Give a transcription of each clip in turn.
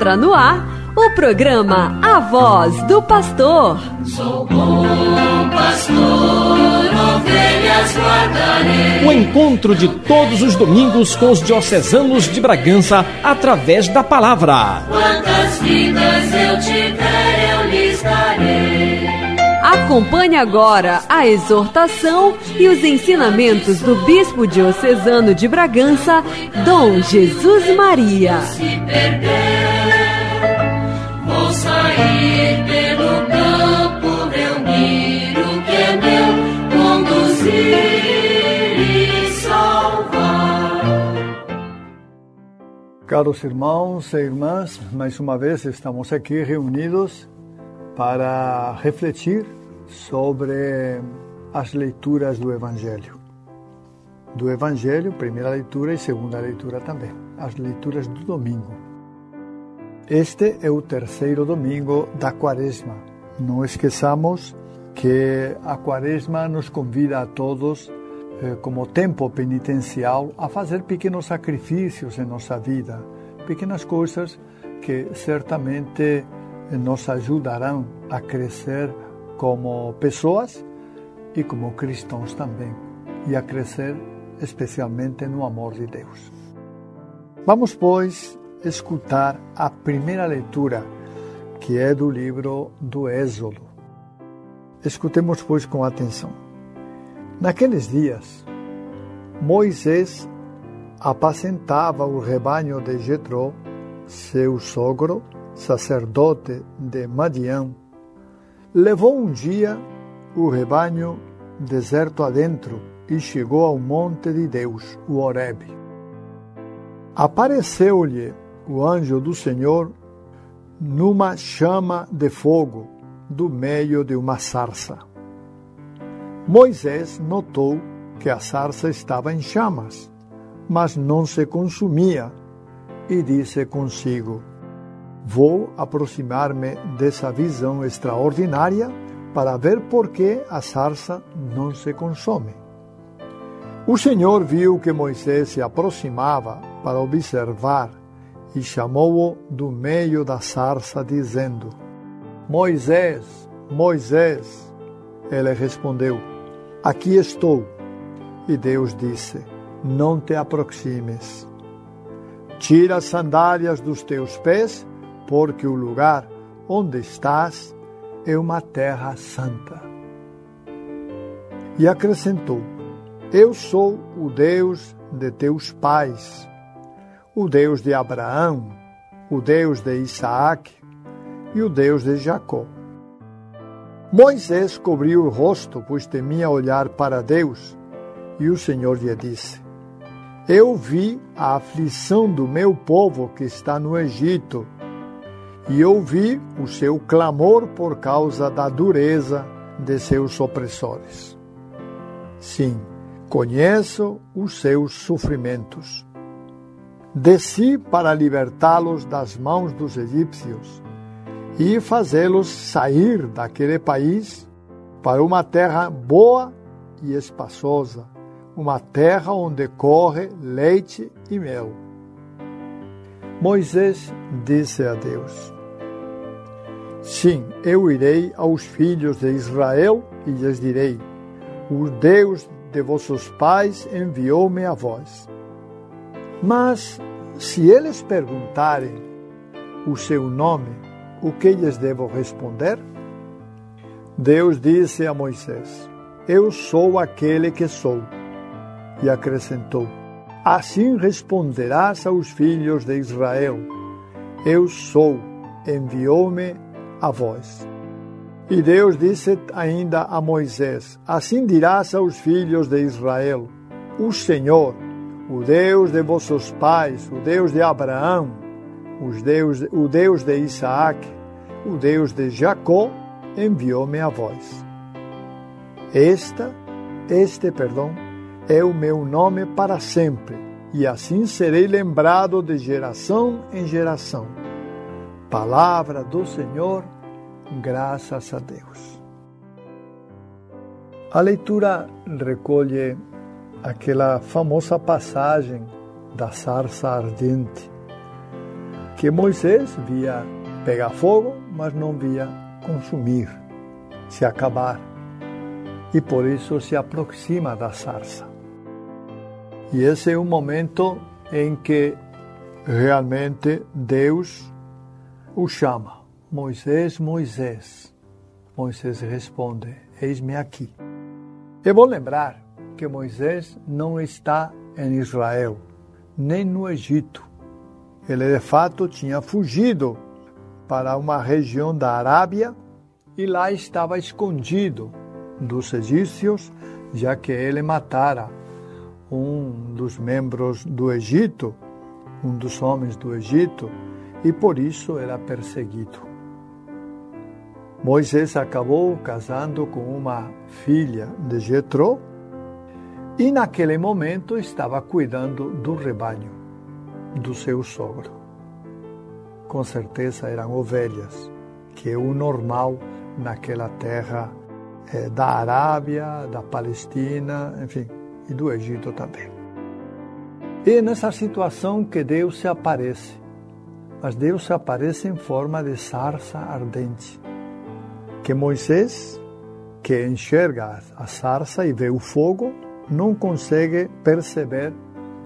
Entra no ar o programa A Voz do Pastor. Sou bom pastor, ovelhas guardarei. O encontro de todos os domingos com os diocesanos de Bragança através da palavra. Quantas vidas eu tiver, eu lhes darei. Acompanhe agora a exortação e os ensinamentos do Bispo Diocesano de Bragança, Dom Jesus Maria. Se perder, vou sair pelo campo, reunir o que é meu, conduzir e salvar. Caros irmãos e irmãs, mais uma vez estamos aqui reunidos para refletir sobre as leituras do Evangelho. Do Evangelho, primeira leitura e segunda leitura também. As leituras do domingo. Este é o terceiro domingo da Quaresma. Não esqueçamos que a Quaresma nos convida a todos, eh, como tempo penitencial, a fazer pequenos sacrifícios em nossa vida, pequenas coisas que certamente nos ajudarão a crescer como pessoas e como cristãos também, e a crescer especialmente no amor de Deus. Vamos, pois, escutar a primeira leitura, que é do livro do Êxodo. Escutemos, pois, com atenção. Naqueles dias, Moisés apacentava o rebanho de Jetro, seu sogro, sacerdote de Madian, levou um dia o rebanho deserto adentro e chegou ao monte de Deus, o Horebe. Apareceu-lhe o anjo do Senhor numa chama de fogo do meio de uma sarça. Moisés notou que a sarça estava em chamas, mas não se consumia, e disse consigo: Vou aproximar-me dessa visão extraordinária para ver por que a sarça não se consome. O Senhor viu que Moisés se aproximava para observar e chamou-o do meio da sarça, dizendo: Moisés, Moisés. Ele respondeu: Aqui estou. E Deus disse: Não te aproximes. Tira as sandálias dos teus pés, porque o lugar onde estás é uma terra santa. E acrescentou: Eu sou o Deus de teus pais, o Deus de Abraão, o Deus de Isaac e o Deus de Jacó. Moisés cobriu o rosto, pois temia olhar para Deus, e o Senhor lhe disse: Eu vi a aflição do meu povo que está no Egito e ouvi o seu clamor por causa da dureza de seus opressores. Sim, conheço os seus sofrimentos. Desci para libertá-los das mãos dos egípcios e fazê-los sair daquele país para uma terra boa e espaçosa, uma terra onde corre leite e mel. Moisés disse a Deus: Sim, eu irei aos filhos de Israel e lhes direi: O Deus de vossos pais enviou-me a vós. Mas se eles perguntarem o seu nome, o que lhes devo responder? Deus disse a Moisés: Eu sou aquele que sou. E acrescentou: Assim responderás aos filhos de Israel: Eu sou, enviou-me a vós. E Deus disse ainda a Moisés: Assim dirás aos filhos de Israel: O Senhor, o Deus de vossos pais, o Deus de Abraão, os Deus, o Deus de Isaac, o Deus de Jacó, enviou-me a vós. Esta, este, perdão, é o meu nome para sempre, e assim serei lembrado de geração em geração. Palavra do Senhor, graças a Deus. A leitura recolhe aquela famosa passagem da sarça ardente, que Moisés via pegar fogo, mas não via consumir, se acabar. E por isso se aproxima da sarça. E esse é o momento em que realmente Deus o chama. Moisés, Moisés. Moisés responde: Eis-me aqui. É bom lembrar que Moisés não está em Israel, nem no Egito. Ele de fato tinha fugido para uma região da Arábia e lá estava escondido dos egípcios, já que ele matara um dos membros do Egito, um dos homens do Egito, e por isso era perseguido. Moisés acabou casando com uma filha de Jetro e naquele momento estava cuidando do rebanho do seu sogro. Com certeza eram ovelhas, que é o normal naquela terra é, da Arábia, da Palestina, enfim, e do Egito também. E nessa situação que Deus se aparece, mas Deus se aparece em forma de sarça ardente, que Moisés, que enxerga a sarça e vê o fogo, não consegue perceber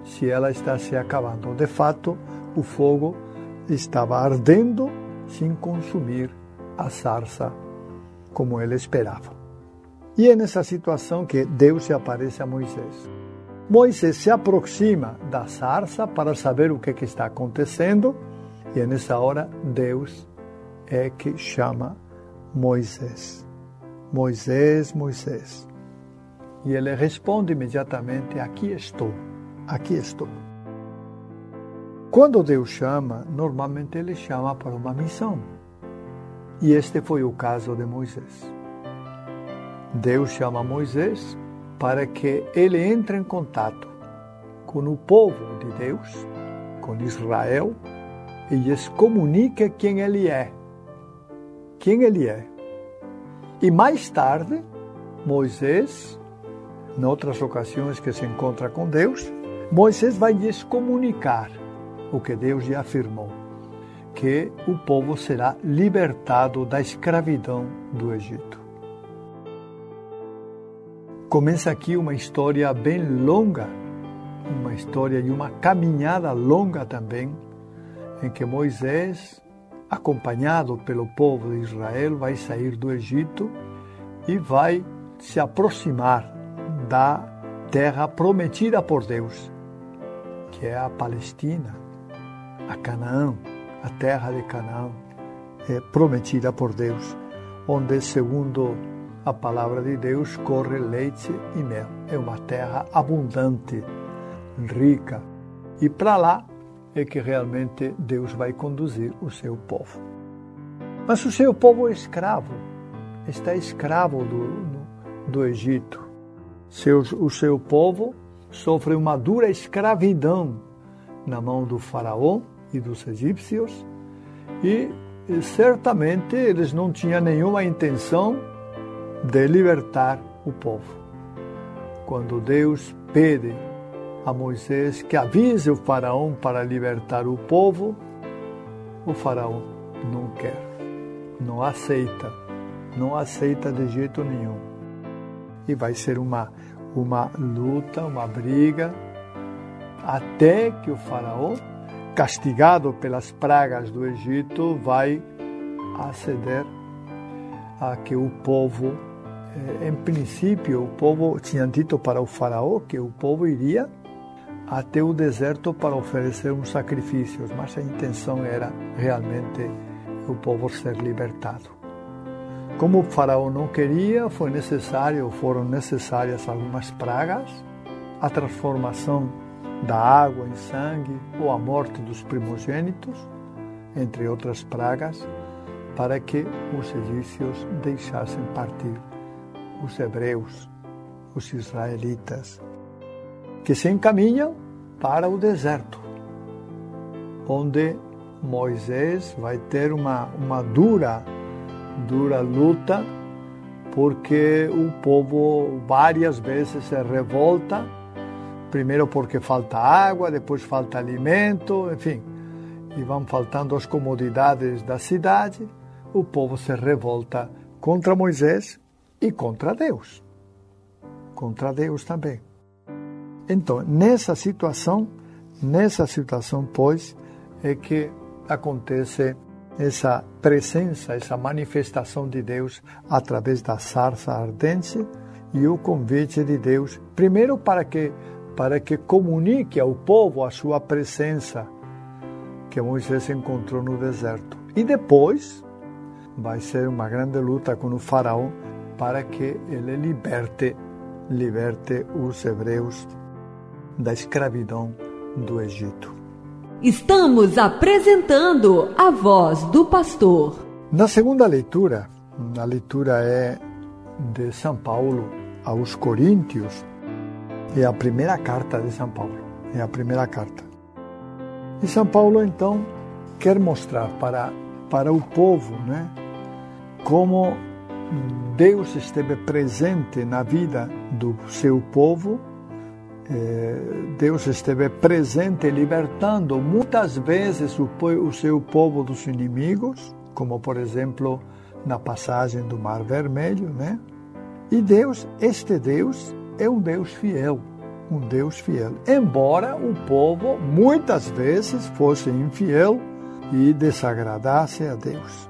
se ela está se acabando. De fato, o fogo estava ardendo sem consumir a sarça como ele esperava. E é nessa situação que Deus se aparece a Moisés. Moisés se aproxima da sarça para saber o que, que está acontecendo, e é nessa hora Deus é que chama Moisés. Moisés, Moisés. E ele responde imediatamente: Aqui estou, aqui estou. Quando Deus chama, normalmente ele chama para uma missão. E este foi o caso de Moisés. Deus chama Moisés para que ele entre em contato com o povo de Deus, com Israel, e lhes comunique quem ele é. Quem ele é. E mais tarde, Moisés, em outras ocasiões que se encontra com Deus, Moisés vai lhes comunicar o que Deus lhe afirmou que o povo será libertado da escravidão do Egito. Começa aqui uma história bem longa, uma história de uma caminhada longa também, em que Moisés, acompanhado pelo povo de Israel, vai sair do Egito e vai se aproximar da terra prometida por Deus, que é a Palestina, a Canaã a terra de Canaã é prometida por Deus, onde, segundo a palavra de Deus, corre leite e mel. É uma terra abundante, rica. E para lá é que realmente Deus vai conduzir o seu povo. Mas o seu povo é escravo, está escravo do, do Egito. Seu, o seu povo sofre uma dura escravidão na mão do faraó e dos egípcios, e certamente eles não tinham nenhuma intenção de libertar o povo. Quando Deus pede a Moisés que avise o faraó para libertar o povo, o faraó não quer, não aceita, não aceita de jeito nenhum. E vai ser uma, uma luta, uma briga, até que o faraó castigado pelas pragas do Egito, vai aceder a que o povo, em princípio, o povo tinha dito para o faraó que o povo iria até o deserto para oferecer uns sacrifícios, mas a intenção era realmente o povo ser libertado. Como o faraó não queria, foi necessário, foram necessárias algumas pragas, a transformação da água em sangue ou a morte dos primogênitos, entre outras pragas, para que os egípcios deixassem partir os hebreus, os israelitas, que se encaminham para o deserto, onde Moisés vai ter uma, uma dura, dura luta, porque o povo várias vezes se revolta primeiro porque falta água, depois falta alimento, enfim. e vão faltando as comodidades da cidade, o povo se revolta contra Moisés e contra Deus. Contra Deus também. Então, nessa situação, nessa situação, pois, é que acontece essa presença, essa manifestação de Deus através da sarça ardente e o convite de Deus, primeiro para que para que comunique ao povo a sua presença que Moisés encontrou no deserto. E depois vai ser uma grande luta com o faraó para que ele liberte liberte os hebreus da escravidão do Egito. Estamos apresentando a voz do pastor. Na segunda leitura, a leitura é de São Paulo aos Coríntios, é a primeira carta de São Paulo, é a primeira carta. E São Paulo então quer mostrar para para o povo, né, como Deus esteve presente na vida do seu povo é, Deus esteve presente libertando muitas vezes o seu povo dos inimigos, como por exemplo na passagem do Mar Vermelho, né? E Deus, este Deus, é um Deus fiel, um Deus fiel. Embora o povo muitas vezes fosse infiel e desagradasse a Deus.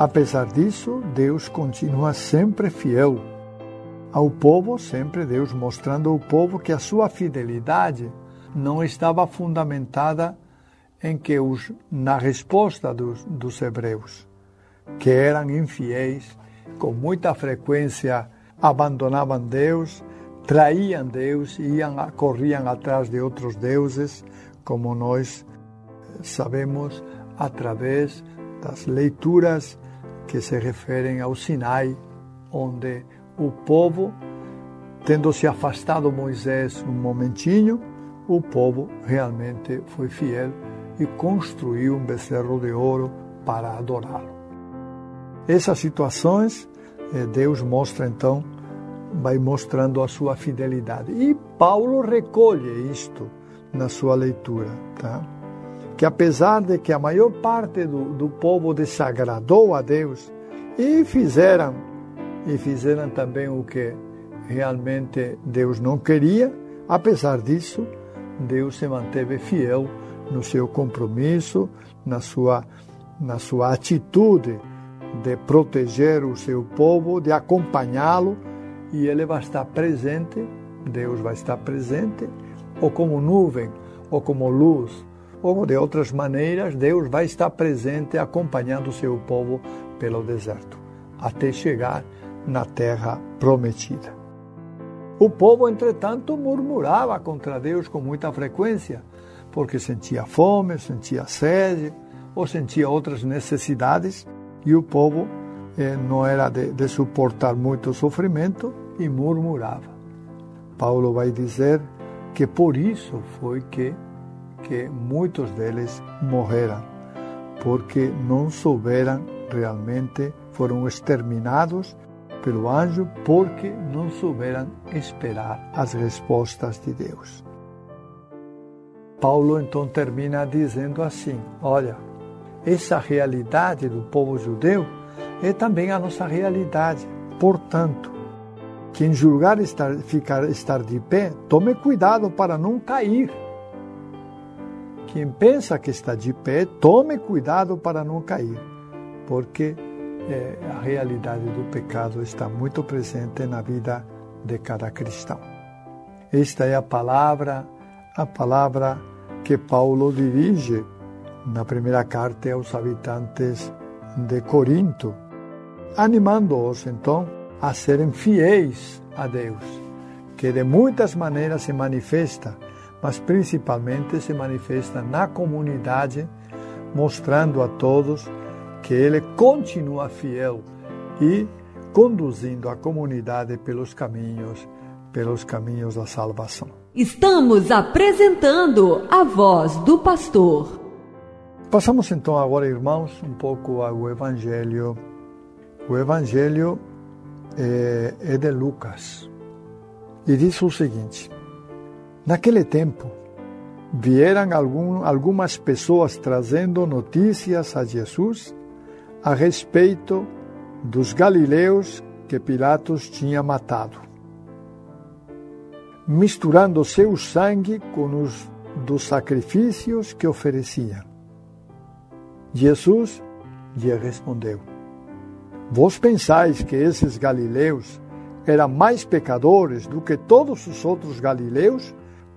Apesar disso, Deus continua sempre fiel ao povo, sempre Deus mostrando ao povo que a sua fidelidade não estava fundamentada em que os, na resposta dos, dos hebreus, que eram infiéis, com muita frequência abandonavam Deus, traíam Deus iam, corriam atrás de outros deuses, como nós sabemos através das leituras que se referem ao Sinai, onde o povo, tendo se afastado Moisés um momentinho, o povo realmente foi fiel e construiu um becerro de ouro para adorá-lo. Essas situações, eh, Deus mostra então, vai mostrando a sua fidelidade. E Paulo recolhe isto na sua leitura, tá? Que apesar de que a maior parte do, do povo desagradou a Deus e fizeram e fizeram também o que realmente Deus não queria. Apesar disso, Deus se manteve fiel no seu compromisso, na sua, na sua atitude de proteger o seu povo, de acompanhá-lo, e ele vai estar presente, Deus vai estar presente, ou como nuvem, ou como luz, ou de outras maneiras, Deus vai estar presente acompanhando seu povo pelo deserto, até chegar na terra prometida. O povo, entretanto, murmurava contra Deus com muita frequência, porque sentia fome, sentia sede ou sentia outras necessidades, e o povo eh, não era de, de suportar muito sofrimento e murmurava. Paulo vai dizer que por isso foi que, que muitos deles morreram, porque não souberam realmente, foram exterminados pelo anjo porque não souberam esperar as respostas de Deus. Paulo então termina dizendo assim: Olha, essa realidade do povo judeu é também a nossa realidade. Portanto, quem julgar estar, ficar, estar de pé, tome cuidado para não cair. Quem pensa que está de pé, tome cuidado para não cair, porque é, a realidade do pecado está muito presente na vida de cada cristão. Esta é a palavra, a palavra que Paulo dirige na primeira carta aos habitantes de Corinto, animando-os então a serem fiéis a Deus, que de muitas maneiras se manifesta, mas principalmente se manifesta na comunidade, mostrando a todos que ele continua fiel e conduzindo a comunidade pelos caminhos, pelos caminhos da salvação. Estamos apresentando a voz do pastor. Passamos então agora, irmãos, um pouco ao Evangelho. O Evangelho é, é de Lucas e diz o seguinte: Naquele tempo, vieram algum, algumas pessoas trazendo notícias a Jesus a respeito dos galileus que Pilatos tinha matado, misturando seu sangue com os dos sacrifícios que ofereciam. Jesus lhe respondeu: Vós pensais que esses galileus eram mais pecadores do que todos os outros galileus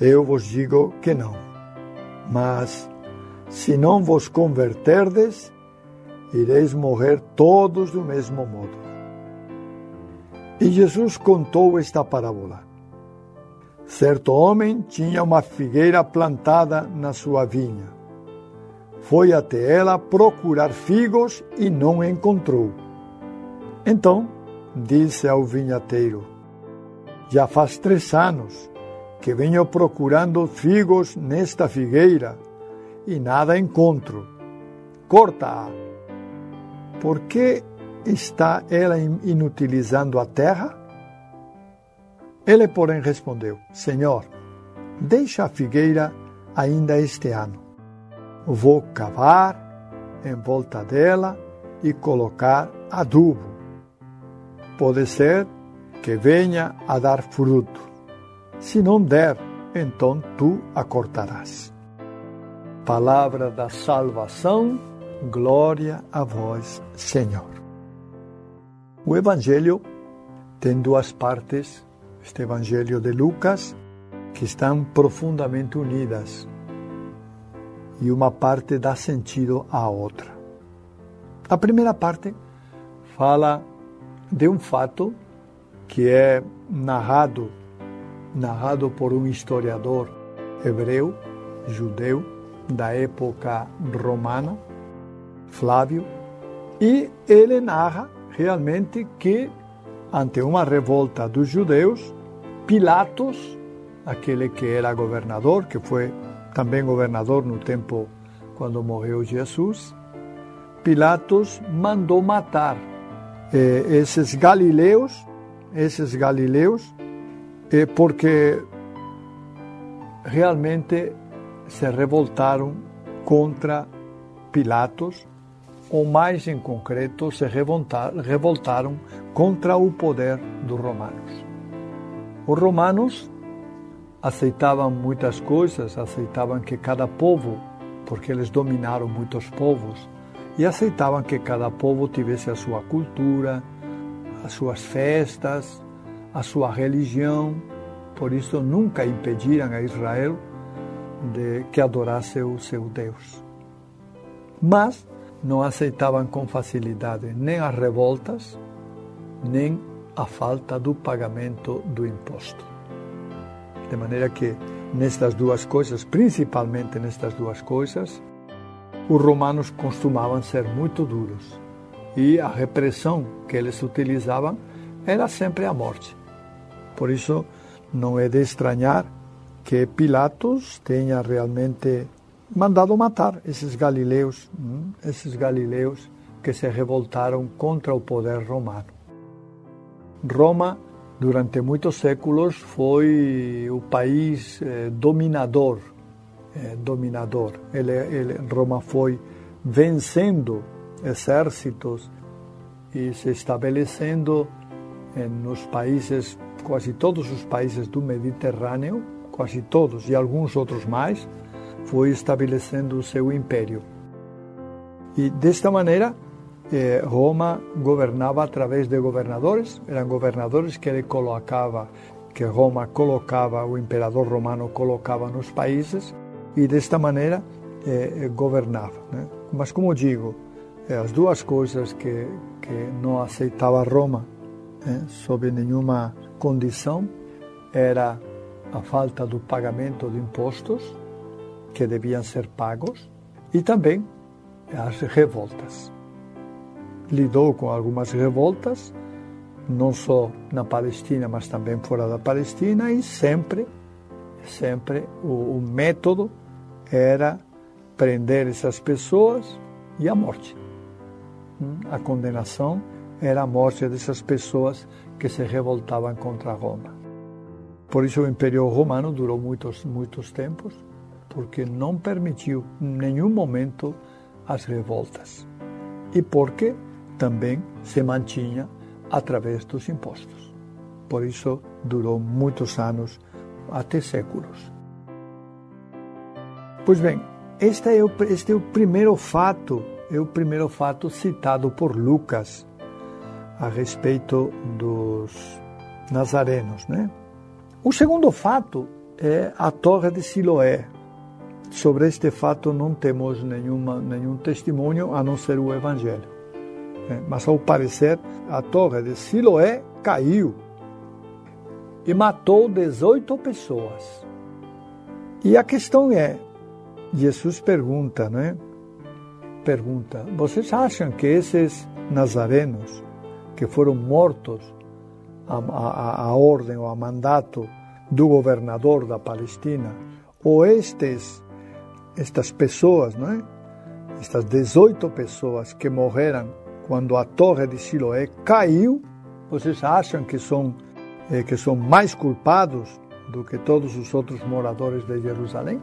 Eu vos digo que não. Mas, se não vos converterdes, ireis morrer todos do mesmo modo. E Jesus contou esta parábola. Certo homem tinha uma figueira plantada na sua vinha. Foi até ela procurar figos e não encontrou. Então disse ao vinhateiro: Já faz três anos que venho procurando figos nesta figueira e nada encontro. Corta-a. Por que está ela inutilizando a terra? Ele, porém, respondeu: Senhor, deixa a figueira ainda este ano. Vou cavar em volta dela e colocar adubo. Pode ser que venha a dar fruto. Se não der, então tu a cortarás. Palavra da salvação, glória a vós, Senhor. O Evangelho tem duas partes este Evangelho de Lucas, que estão profundamente unidas e uma parte dá sentido à outra. A primeira parte fala de um fato que é narrado narrado por um historiador hebreu, judeu da época romana, Flávio, e ele narra realmente que ante uma revolta dos judeus, Pilatos, aquele que era governador, que foi também governador no tempo quando morreu Jesus, Pilatos mandou matar eh, esses galileus, esses galileus, eh, porque realmente se revoltaram contra Pilatos, ou mais em concreto, se revoltaram contra o poder dos romanos. Os romanos aceitavam muitas coisas, aceitavam que cada povo, porque eles dominaram muitos povos, e aceitavam que cada povo tivesse a sua cultura, as suas festas, a sua religião. Por isso nunca impediram a Israel de que adorasse o seu Deus. Mas não aceitavam com facilidade nem as revoltas, nem a falta do pagamento do imposto. De maneira que nestas duas coisas, principalmente nestas duas coisas, os romanos costumavam ser muito duros e a repressão que eles utilizavam era sempre a morte. Por isso, não é de estranhar que Pilatos tenha realmente mandado matar esses galileus, esses galileus que se revoltaram contra o poder romano. Roma, durante muitos séculos, foi o país eh, dominador. Eh, dominador. Ele, ele, Roma foi vencendo exércitos e se estabelecendo nos países, quase todos os países do Mediterrâneo, quase todos e alguns outros mais, foi estabelecendo o seu império. E desta maneira, eh, Roma governava através de governadores, eram governadores que ele colocava, que Roma colocava, o imperador romano colocava nos países e desta maneira eh, eh governava. Né? Mas como digo, as duas coisas que, que não aceitava Roma, né, sob nenhuma condição, era a falta do pagamento de impostos que deviam ser pagos e também as revoltas. Lidou com algumas revoltas, não só na Palestina, mas também fora da Palestina, e sempre, sempre o, o método era prender essas pessoas e a morte. Hum, a condenação era a morte dessas pessoas que se revoltavam contra Roma. Por isso o Império Romano durou muitos, muitos tempos, porque não permitiu em nenhum momento as revoltas. E porque também se mantinha através dos impostos. Por isso durou muitos anos, até séculos. Pois bem, este é o, este é o primeiro fato, é o primeiro fato citado por Lucas a respeito dos nazarenos, né? O segundo fato é a Torre de Siloé. Sobre este fato não temos nenhuma, nenhum testemunho a não ser o Evangelho. Né? Mas ao parecer a Torre de Siloé caiu e matou 18 pessoas. E a questão é, Jesus pergunta, né? Pergunta: vocês acham que esses nazarenos que foram mortos a, a, a ordem ou a mandato do governador da Palestina, ou estes, estas pessoas, não é? estas 18 pessoas que morreram quando a torre de Siloé caiu, vocês acham que são, eh, que são mais culpados do que todos os outros moradores de Jerusalém?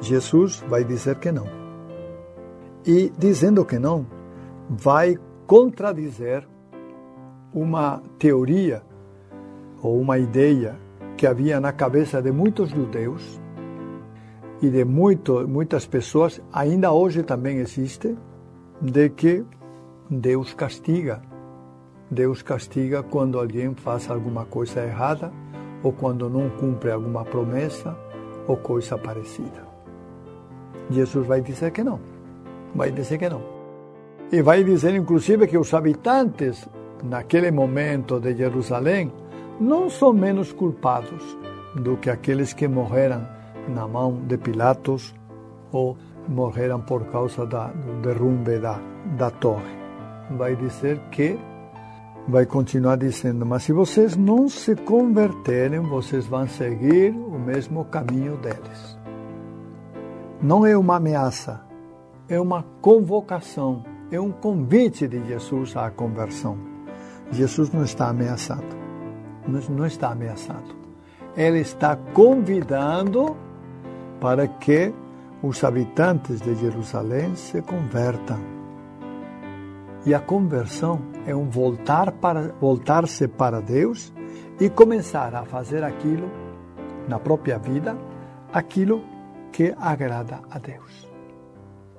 Jesus vai dizer que não. E dizendo que não, vai contradizer uma teoria ou uma ideia que havia na cabeça de muitos judeus e de muito, muitas pessoas, ainda hoje também existe, de que Deus castiga. Deus castiga quando alguém faz alguma coisa errada ou quando não cumpre alguma promessa ou coisa parecida. Jesus vai dizer que não. Vai dizer que não. E vai dizer, inclusive, que os habitantes, naquele momento de Jerusalém, não são menos culpados do que aqueles que morreram na mão de Pilatos ou morreram por causa da, do derrumbe da, da torre. Vai dizer que, vai continuar dizendo, mas se vocês não se converterem, vocês vão seguir o mesmo caminho deles. Não é uma ameaça, é uma convocação, é um convite de Jesus à conversão. Jesus não está ameaçado, não está ameaçado. Ele está convidando para que os habitantes de Jerusalém se convertam. E a conversão é um voltar para voltar-se para Deus e começar a fazer aquilo na própria vida, aquilo que agrada a Deus.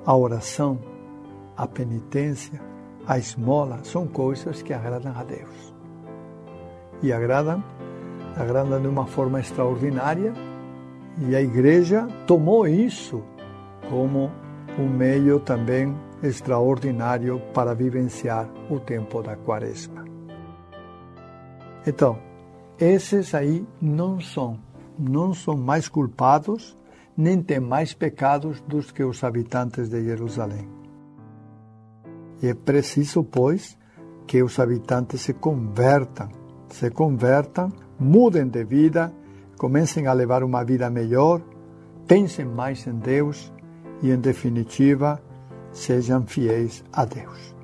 A oração, a penitência, a esmola são coisas que agradam a Deus. E agradam, agradam de uma forma extraordinária, e a igreja tomou isso como um meio também extraordinário para vivenciar o tempo da quaresma. Então, esses aí não são, não são mais culpados nem tem mais pecados dos que os habitantes de Jerusalém. E é preciso, pois, que os habitantes se convertam, se convertam, mudem de vida, comecem a levar uma vida melhor, pensem mais em Deus e, em definitiva, sejam fiéis a Deus.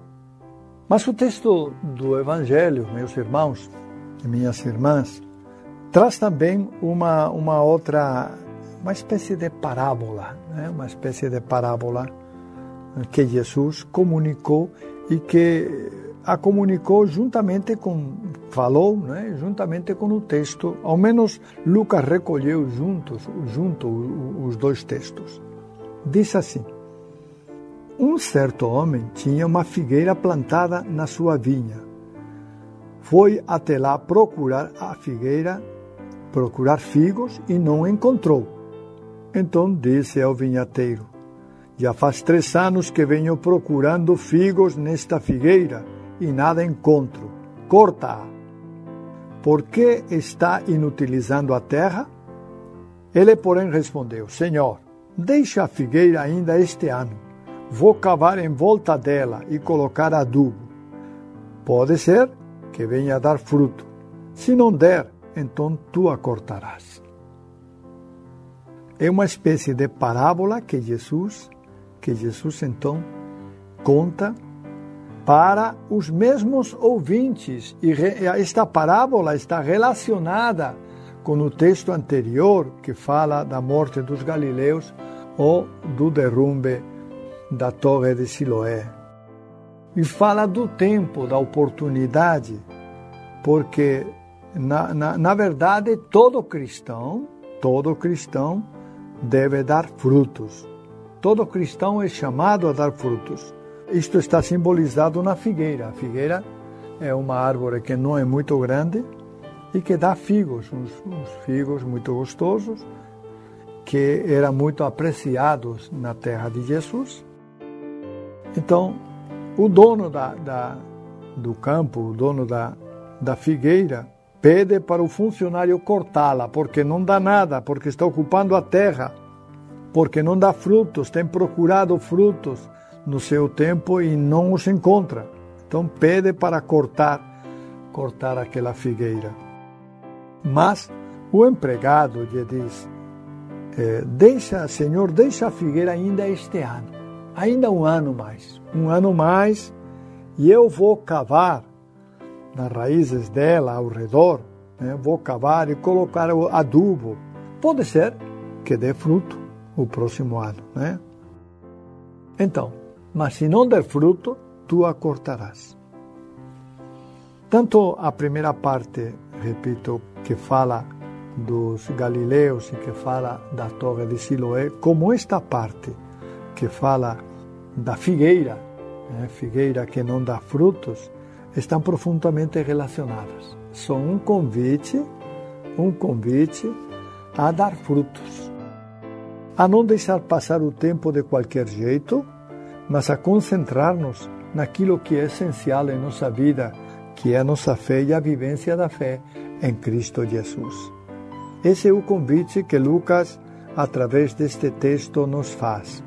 Mas o texto do Evangelho, meus irmãos e minhas irmãs, traz também uma, uma outra uma espécie de parábola, né? uma espécie de parábola que Jesus comunicou e que a comunicou juntamente com falou, né? juntamente com o texto. Ao menos Lucas recolheu juntos, junto os dois textos. Diz assim: Um certo homem tinha uma figueira plantada na sua vinha. Foi até lá procurar a figueira, procurar figos e não encontrou. Então disse ao vinhateiro: Já faz três anos que venho procurando figos nesta figueira e nada encontro. Corta-a. por que está inutilizando a terra? Ele, porém, respondeu: Senhor, deixa a figueira ainda este ano. Vou cavar em volta dela e colocar adubo. Pode ser que venha a dar fruto. Se não der, então tu a cortarás. É uma espécie de parábola que Jesus, que Jesus então conta para os mesmos ouvintes. E esta parábola está relacionada com o texto anterior que fala da morte dos galileus ou do derrumbe da torre de Siloé. E fala do tempo, da oportunidade, porque na, na, na verdade todo cristão, todo cristão deve dar frutos. Todo cristão é chamado a dar frutos. Isto está simbolizado na figueira. A figueira é uma árvore que não é muito grande e que dá figos, uns, uns figos muito gostosos, que eram muito apreciados na terra de Jesus. Então, o dono da, da, do campo, o dono da, da figueira, pede para o funcionário cortá-la, porque não dá nada, porque está ocupando a terra, porque não dá frutos, tem procurado frutos no seu tempo e não os encontra. Então pede para cortar, cortar aquela figueira. Mas o empregado lhe diz: é, deixa, Senhor, deixa a figueira ainda este ano, ainda um ano mais, um ano mais, e eu vou cavar nas raízes dela ao redor, né, vou cavar e colocar o adubo. Pode ser que dê fruto o próximo ano, né? Então, mas se não der fruto, tu a cortarás. Tanto a primeira parte, repito, que fala dos galileus e que fala da torre de Siloé, como esta parte que fala da figueira, né, figueira que não dá frutos, estão profundamente relacionadas. São um convite, um convite a dar frutos, a não deixar passar o tempo de qualquer jeito, mas a concentrar-nos naquilo que é essencial em nossa vida, que é a nossa fé e a vivência da fé em Cristo Jesus. Esse é o convite que Lucas, através deste texto, nos faz.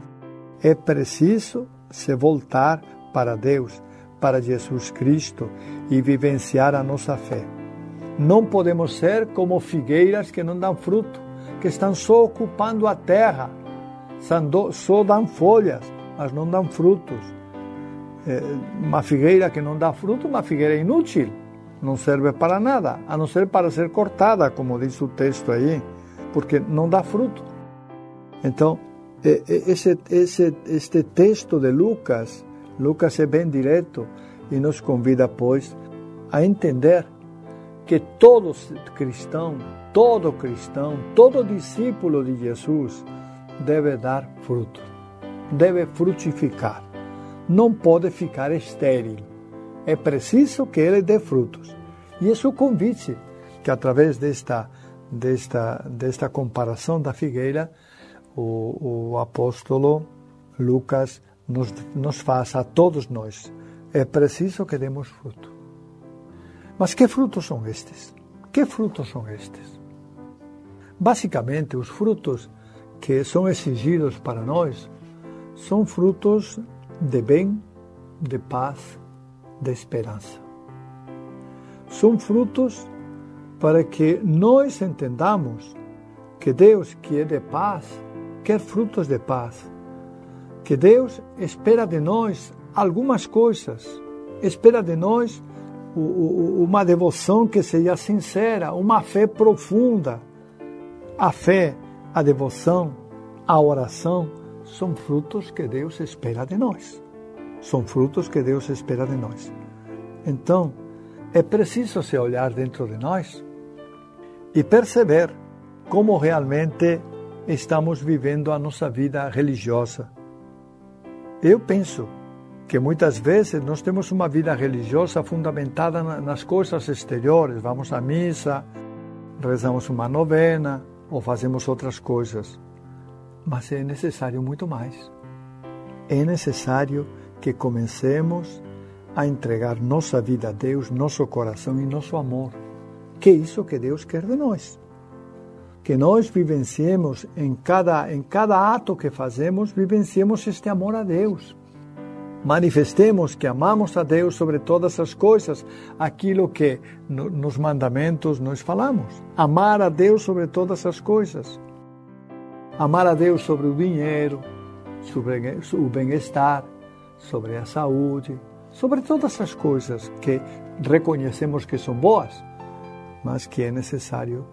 É preciso se voltar para Deus, para Jesus Cristo e vivenciar a nossa fé. Não podemos ser como figueiras que não dão fruto, que estão só ocupando a terra, só dão folhas, mas não dão frutos. É, uma figueira que não dá fruto, uma figueira inútil, não serve para nada, a não ser para ser cortada, como diz o texto aí, porque não dá fruto. Então, esse, esse, este texto de Lucas, Lucas é bem direto e nos convida, pois, a entender que todo cristão, todo cristão, todo discípulo de Jesus deve dar frutos deve frutificar. Não pode ficar estéril. É preciso que ele dê frutos. E esse é o convite que, através desta, desta, desta comparação da figueira, o, o apóstolo Lucas nos, nos faz a todos nós. É preciso que demos fruto. Mas que frutos são estes? Que frutos são estes? Basicamente, os frutos que são exigidos para nós são frutos de bem, de paz, de esperança. São frutos para que nós entendamos que Deus, que é de paz, quer frutos de paz. Que Deus espera de nós algumas coisas, espera de nós uma devoção que seja sincera, uma fé profunda. A fé, a devoção, a oração são frutos que Deus espera de nós. São frutos que Deus espera de nós. Então, é preciso se olhar dentro de nós e perceber como realmente estamos vivendo a nossa vida religiosa. Eu penso que muitas vezes nós temos uma vida religiosa fundamentada nas coisas exteriores. Vamos à missa, rezamos uma novena ou fazemos outras coisas. Mas é necessário muito mais. É necessário que comecemos a entregar nossa vida a Deus, nosso coração e nosso amor. que é isso que Deus quer de nós. Que nós vivenciemos em cada, em cada ato que fazemos, vivenciemos este amor a Deus. Manifestemos que amamos a Deus sobre todas as coisas, aquilo que no, nos mandamentos nós falamos. Amar a Deus sobre todas as coisas. Amar a Deus sobre o dinheiro, sobre o bem-estar, sobre a saúde, sobre todas as coisas que reconhecemos que são boas, mas que é necessário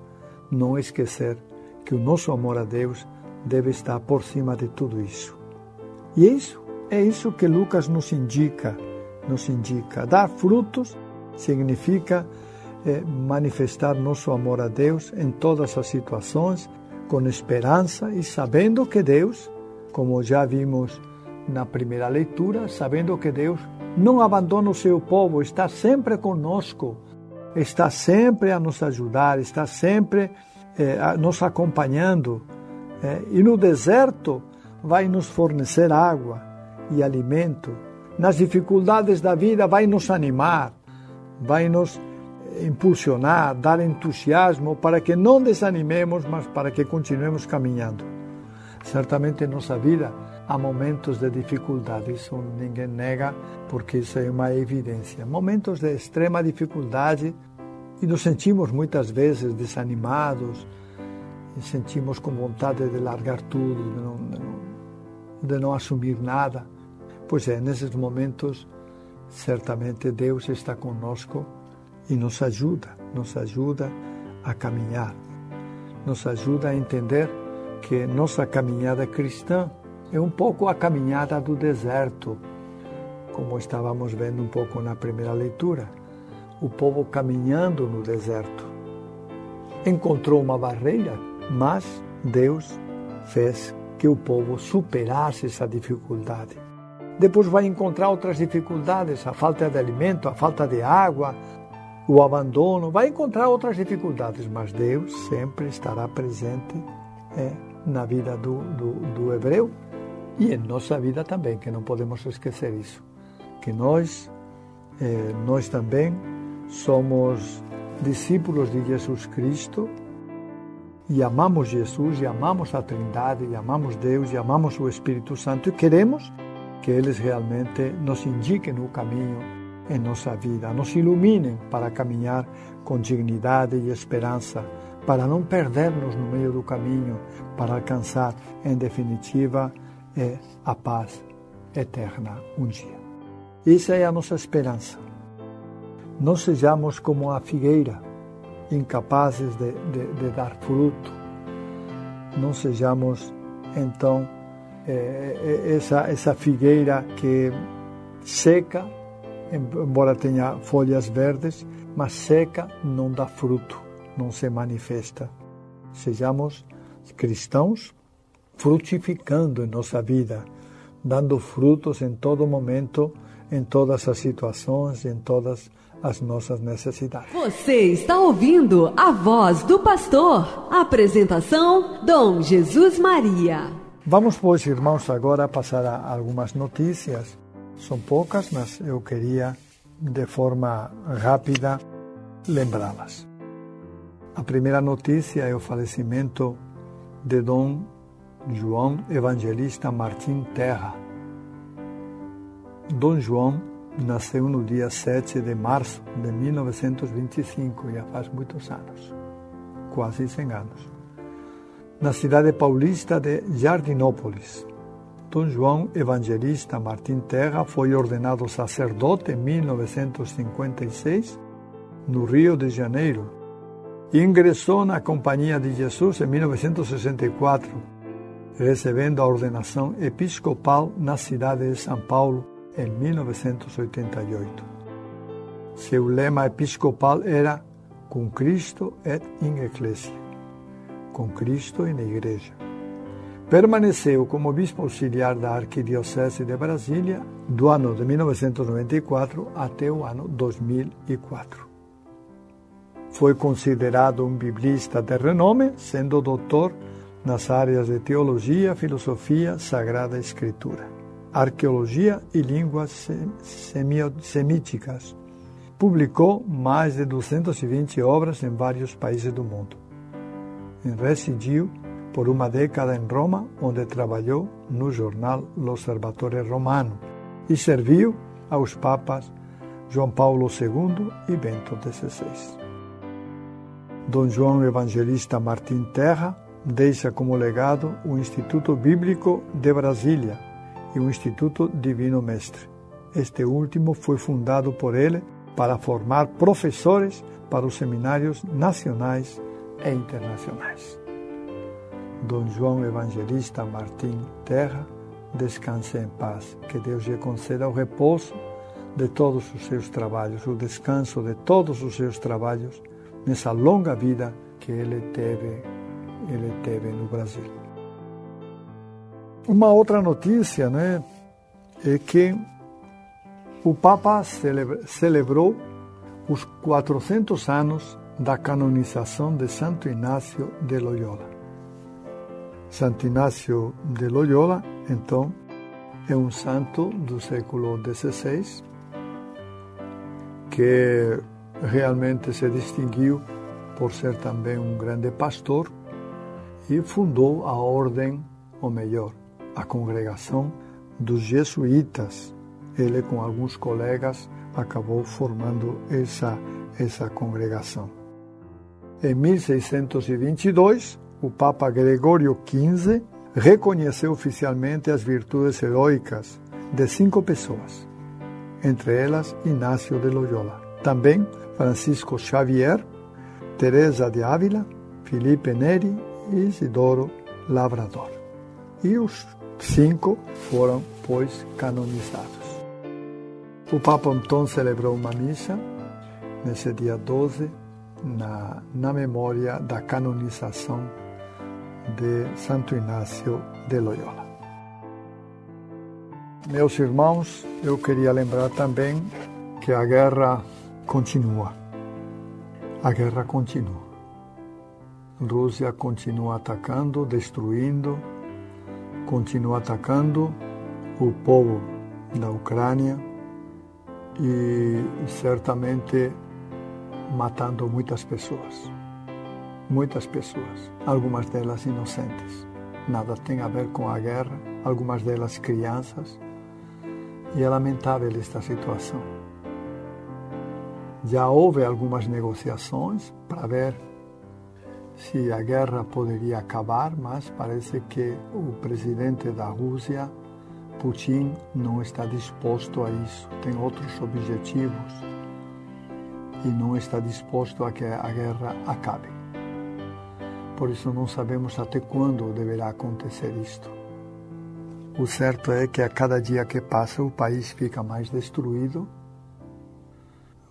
não esquecer que o nosso amor a Deus deve estar por cima de tudo isso. E é isso, é isso que Lucas nos indica, nos indica. Dar frutos significa é, manifestar nosso amor a Deus em todas as situações, com esperança e sabendo que Deus, como já vimos na primeira leitura, sabendo que Deus não abandona o seu povo, está sempre conosco, está sempre a nos ajudar, está sempre eh, nos acompanhando. Eh, e no deserto vai nos fornecer água e alimento. Nas dificuldades da vida vai nos animar, vai nos impulsionar, dar entusiasmo para que não desanimemos, mas para que continuemos caminhando. Certamente em nossa vida há momentos de dificuldade, isso ninguém nega, porque isso é uma evidência. Momentos de extrema dificuldade e nos sentimos muitas vezes desanimados, e sentimos com vontade de largar tudo, de não, de não, de não assumir nada. Pois é, nesses momentos, certamente Deus está conosco e nos ajuda, nos ajuda a caminhar, nos ajuda a entender que nossa caminhada cristã é um pouco a caminhada do deserto, como estávamos vendo um pouco na primeira leitura. O povo caminhando no deserto. Encontrou uma barreira, mas Deus fez que o povo superasse essa dificuldade. Depois vai encontrar outras dificuldades, a falta de alimento, a falta de água, o abandono, vai encontrar outras dificuldades, mas Deus sempre estará presente é, na vida do, do, do hebreu e em nossa vida também, que não podemos esquecer isso. Que nós, eh, nós também somos discípulos de Jesus Cristo e amamos Jesus e amamos a Trindade e amamos Deus e amamos o Espírito Santo e queremos que eles realmente nos indiquem o caminho em nossa vida, nos iluminem para caminhar com dignidade e esperança, para não perdermos no meio do caminho, para alcançar, em definitiva, é a paz eterna um dia. Essa é a nossa esperança. Não sejamos como a figueira, incapazes de, de, de dar fruto. Não sejamos, então, é, é, essa, essa figueira que seca, embora tenha folhas verdes, mas seca, não dá fruto, não se manifesta. Sejamos cristãos frutificando em nossa vida, dando frutos em todo momento, em todas as situações, em todas as nossas necessidades. Você está ouvindo a voz do pastor. Apresentação: Dom Jesus Maria. Vamos, pois, irmãos, agora passar a algumas notícias. São poucas, mas eu queria, de forma rápida, lembrá-las. A primeira notícia é o falecimento de Dom João Evangelista Martim Terra. Dom João nasceu no dia 7 de março de 1925, já faz muitos anos, quase 100 anos, na cidade paulista de Jardinópolis. Dom João Evangelista Martim Terra foi ordenado sacerdote em 1956, no Rio de Janeiro, ingressou na Companhia de Jesus em 1964 recebendo a ordenação episcopal na cidade de São Paulo em 1988. Seu lema episcopal era Com Cristo et in Ecclesia com Cristo e na Igreja. Permaneceu como bispo auxiliar da Arquidiocese de Brasília do ano de 1994 até o ano 2004. Foi considerado um biblista de renome, sendo doutor nas áreas de teologia, filosofia, sagrada escritura, arqueologia e línguas semíticas, publicou mais de 220 obras em vários países do mundo. Residiu por uma década em Roma, onde trabalhou no jornal L'Osservatore Romano e serviu aos papas João Paulo II e Bento XVI. Dom João Evangelista Martim Terra deixa como legado o Instituto Bíblico de Brasília e o Instituto Divino Mestre. Este último foi fundado por ele para formar professores para os seminários nacionais e internacionais. Dom João Evangelista Martim Terra, descanse em paz. Que Deus lhe conceda o repouso de todos os seus trabalhos, o descanso de todos os seus trabalhos nessa longa vida que ele teve, ele teve no Brasil. Uma outra notícia né, é que o Papa celebrou os 400 anos da canonização de Santo Inácio de Loyola. Santo Inácio de Loyola, então, é um santo do século XVI que realmente se distinguiu por ser também um grande pastor e fundou a ordem, ou melhor, a congregação dos jesuítas. Ele, com alguns colegas, acabou formando essa, essa congregação. Em 1622, o Papa Gregório XV reconheceu oficialmente as virtudes heróicas de cinco pessoas, entre elas Inácio de Loyola. Também Francisco Xavier, Teresa de Ávila, Felipe Neri e Isidoro Lavrador. E os cinco foram, pois, canonizados. O Papa então celebrou uma missa nesse dia 12, na, na memória da canonização de Santo Inácio de Loyola. Meus irmãos, eu queria lembrar também que a guerra continua. A guerra continua. Rússia continua atacando, destruindo, continua atacando o povo da Ucrânia e certamente matando muitas pessoas. Muitas pessoas, algumas delas inocentes. Nada tem a ver com a guerra, algumas delas crianças. E é lamentável esta situação. Já houve algumas negociações para ver se a guerra poderia acabar, mas parece que o presidente da Rússia, Putin, não está disposto a isso. Tem outros objetivos e não está disposto a que a guerra acabe. Por isso não sabemos até quando deverá acontecer isto. O certo é que a cada dia que passa o país fica mais destruído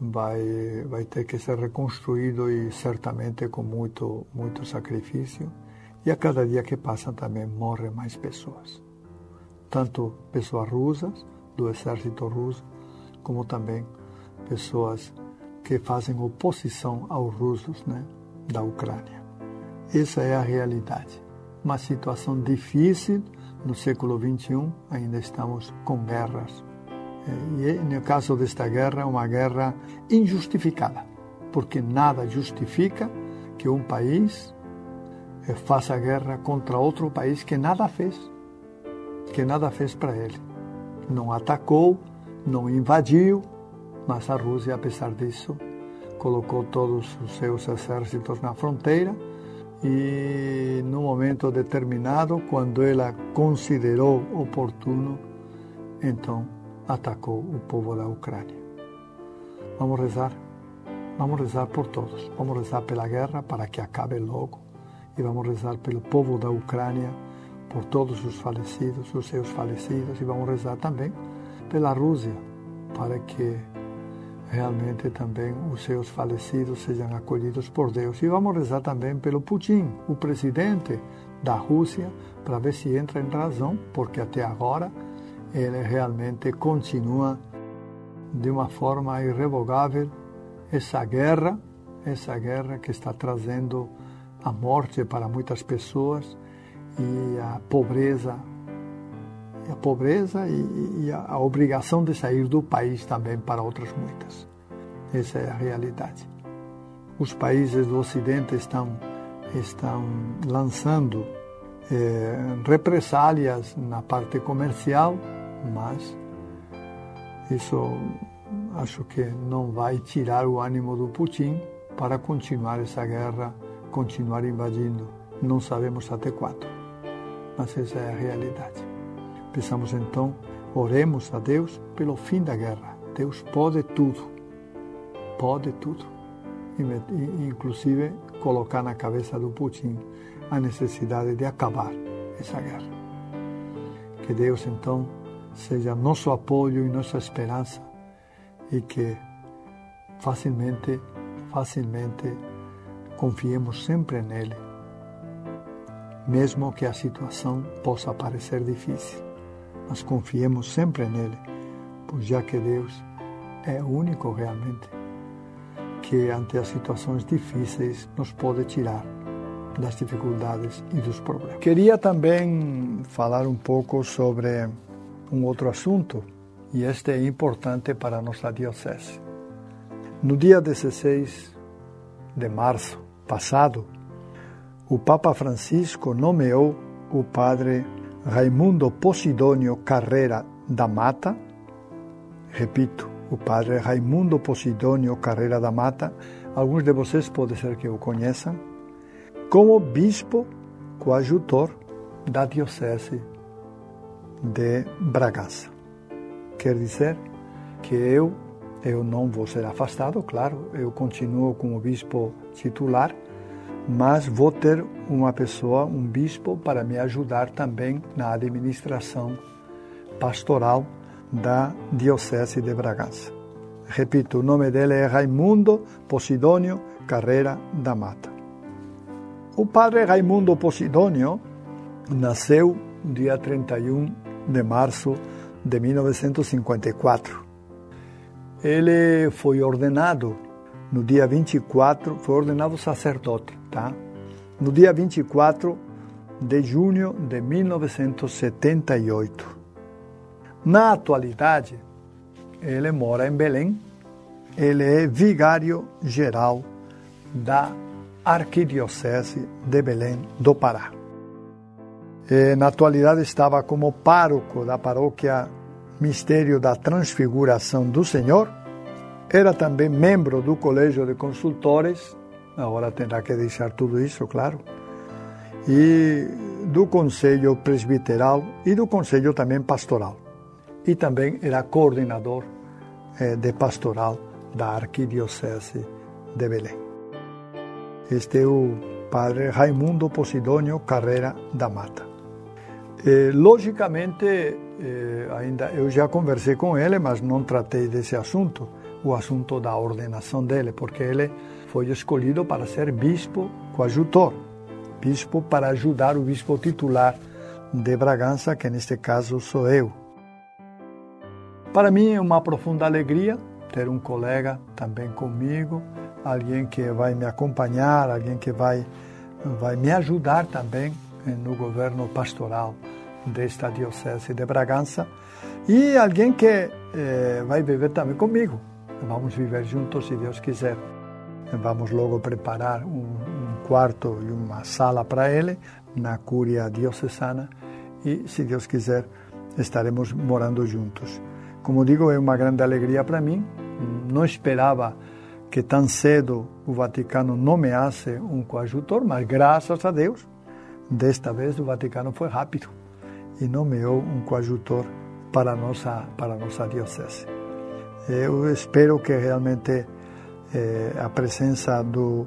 vai vai ter que ser reconstruído e certamente com muito muito sacrifício e a cada dia que passa também morrem mais pessoas tanto pessoas russas do exército russo como também pessoas que fazem oposição aos russos né da Ucrânia. Essa é a realidade. Uma situação difícil no século 21 ainda estamos com guerras. E no caso desta guerra, uma guerra injustificada, porque nada justifica que um país eh, faça guerra contra outro país que nada fez, que nada fez para ele. Não atacou, não invadiu, mas a Rússia, apesar disso, colocou todos os seus exércitos na fronteira e, no momento determinado, quando ela considerou oportuno, então atacou o povo da Ucrânia. Vamos rezar, vamos rezar por todos, vamos rezar pela guerra para que acabe logo e vamos rezar pelo povo da Ucrânia, por todos os falecidos, os seus falecidos e vamos rezar também pela Rússia para que realmente também os seus falecidos sejam acolhidos por Deus. E vamos rezar também pelo Putin, o presidente da Rússia, para ver se entra em razão, porque até agora ele realmente continua de uma forma irrevogável essa guerra, essa guerra que está trazendo a morte para muitas pessoas e a pobreza, a pobreza e, e a, a obrigação de sair do país também para outras muitas. Essa é a realidade. Os países do Ocidente estão, estão lançando eh, represálias na parte comercial, mas isso acho que não vai tirar o ânimo do Putin para continuar essa guerra, continuar invadindo. Não sabemos até quando, mas essa é a realidade. Pensamos então, oremos a Deus pelo fim da guerra. Deus pode tudo, pode tudo. Inclusive colocar na cabeça do Putin a necessidade de acabar essa guerra. Que Deus então seja nosso apoio e nossa esperança e que facilmente, facilmente confiemos sempre nele, mesmo que a situação possa parecer difícil, mas confiemos sempre nele, pois já que Deus é único realmente que ante as situações difíceis nos pode tirar das dificuldades e dos problemas. Queria também falar um pouco sobre um outro assunto, e este é importante para a nossa diocese. No dia 16 de março passado, o Papa Francisco nomeou o padre Raimundo Posidônio Carreira da Mata, repito, o padre Raimundo Posidônio Carreira da Mata, alguns de vocês pode ser que o conheçam, como bispo coadjutor da Diocese de Bragança. Quer dizer que eu, eu não vou ser afastado, claro, eu continuo como bispo titular, mas vou ter uma pessoa, um bispo, para me ajudar também na administração pastoral da Diocese de Bragança. Repito, o nome dele é Raimundo Posidônio Carreira da Mata. O padre Raimundo Posidônio nasceu dia 31 de março de 1954. Ele foi ordenado no dia 24, foi ordenado sacerdote, tá? No dia 24 de junho de 1978. Na atualidade, ele mora em Belém. Ele é vigário geral da Arquidiocese de Belém do Pará. E, na atualidade estava como pároco da paróquia Mistério da Transfiguração do Senhor. Era também membro do Colégio de Consultores, agora terá que deixar tudo isso, claro, e do Conselho Presbiteral e do Conselho também Pastoral. E também era coordenador eh, de pastoral da Arquidiocese de Belém. Este é o padre Raimundo Posidônio Carreira da Mata. Eh, logicamente, eh, ainda eu já conversei com ele, mas não tratei desse assunto, o assunto da ordenação dele, porque ele foi escolhido para ser bispo coadjutor, bispo para ajudar o bispo titular de Bragança, que neste caso sou eu. Para mim é uma profunda alegria ter um colega também comigo, alguém que vai me acompanhar, alguém que vai, vai me ajudar também no governo pastoral desta diocese de Bragança e alguém que eh, vai viver também comigo. Vamos viver juntos, se Deus quiser. Vamos logo preparar um, quarto e uma sala para ele na Cúria Diocesana e, se Deus quiser, estaremos morando juntos. Como digo, é uma grande alegria para mim. Não esperava que tão cedo o Vaticano nomeasse um coadjutor, mas graças a Deus, desta vez o Vaticano foi rápido e nomeou um coadjutor para nossa, para nossa diocese. Eu espero que realmente eh, a presença do,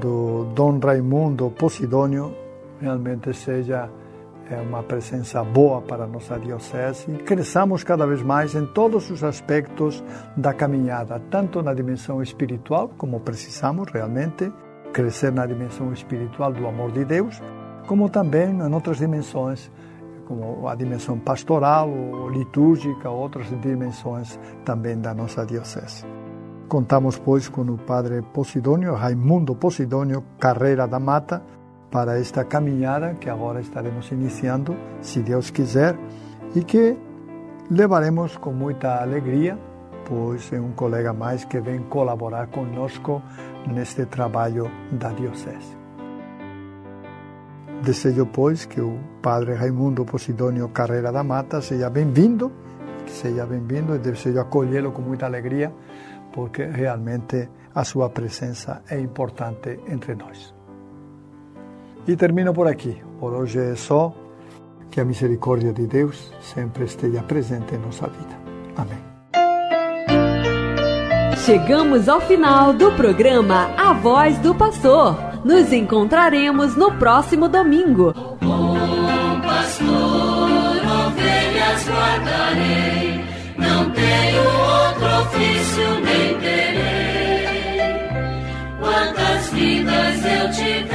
do Dom Raimundo Posidônio realmente seja é uma presença boa para a nossa diocese. E cresçamos cada vez mais em todos os aspectos da caminhada, tanto na dimensão espiritual, como precisamos realmente crescer na dimensão espiritual do amor de Deus, como também em outras dimensões, como a dimensão pastoral litúrgica, outras dimensões também da nossa diocese. Contamos, pois, com o padre Posidônio, Raimundo Posidônio Carreira da Mata, para esta caminhada que agora estaremos iniciando, se Deus quiser, e que levaremos com muita alegria pois é um colega mais que vem colaborar conosco neste trabalho da Diocese. Desejo, pois, que o Padre Raimundo Posidônio Carreira da Mata seja bem-vindo, que seja bem-vindo e desejo acolhê-lo com muita alegria, porque realmente a sua presença é importante entre nós. E termino por aqui. Por hoje é só. Que a misericórdia de Deus sempre esteja presente em nossa vida. Amém. Chegamos ao final do programa A Voz do Pastor. Nos encontraremos no próximo domingo. Pastor, ovelhas guardarei, não tenho outro ofício nem terei. Quantas vidas eu tive